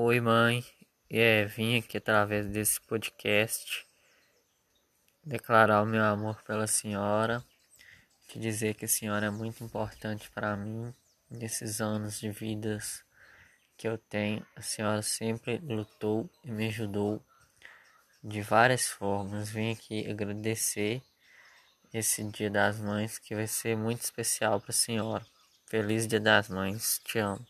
Oi, mãe. É, vim aqui através desse podcast declarar o meu amor pela senhora, te dizer que a senhora é muito importante para mim nesses anos de vidas que eu tenho. A senhora sempre lutou e me ajudou de várias formas. Vim aqui agradecer esse Dia das Mães que vai ser muito especial para a senhora. Feliz Dia das Mães, te amo.